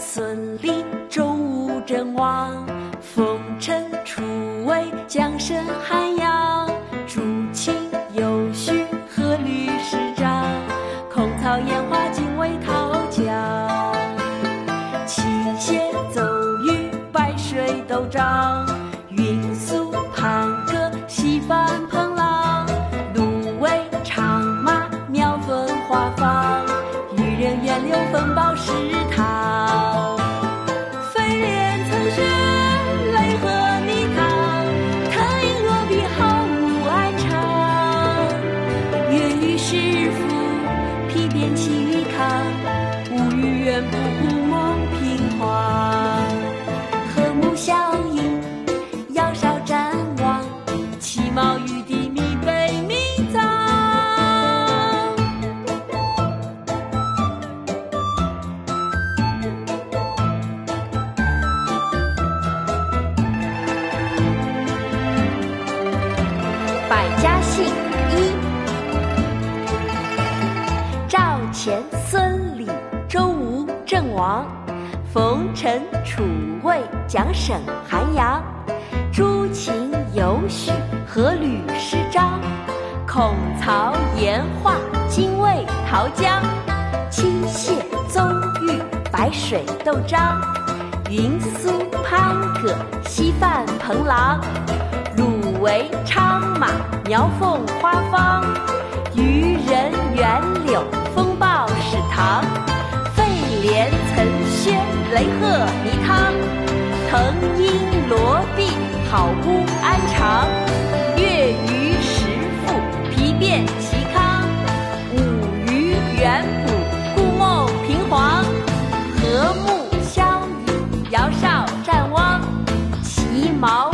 孙李周吴郑王，封臣楚魏江声汉阳，诸秦有许阖闾师长，孔操燕华精卫讨姜，七谢奏玉白水斗张，云苏盘葛西翻彭浪，芦苇长马苗分花放，渔人源流风暴石前孙李周吴郑王，冯陈楚魏蒋沈韩杨，朱秦尤许何吕施张，孔曹颜华精卫陶姜，七谢宗御白水斗张，云苏潘葛西范彭郎。鲁为昌马，苗凤花方；渔人雷鹤泥汤。藤阴罗璧，好屋安常。月余食腹，皮变其康。五鱼远捕，故梦平黄。和睦相依，遥少战汪。其毛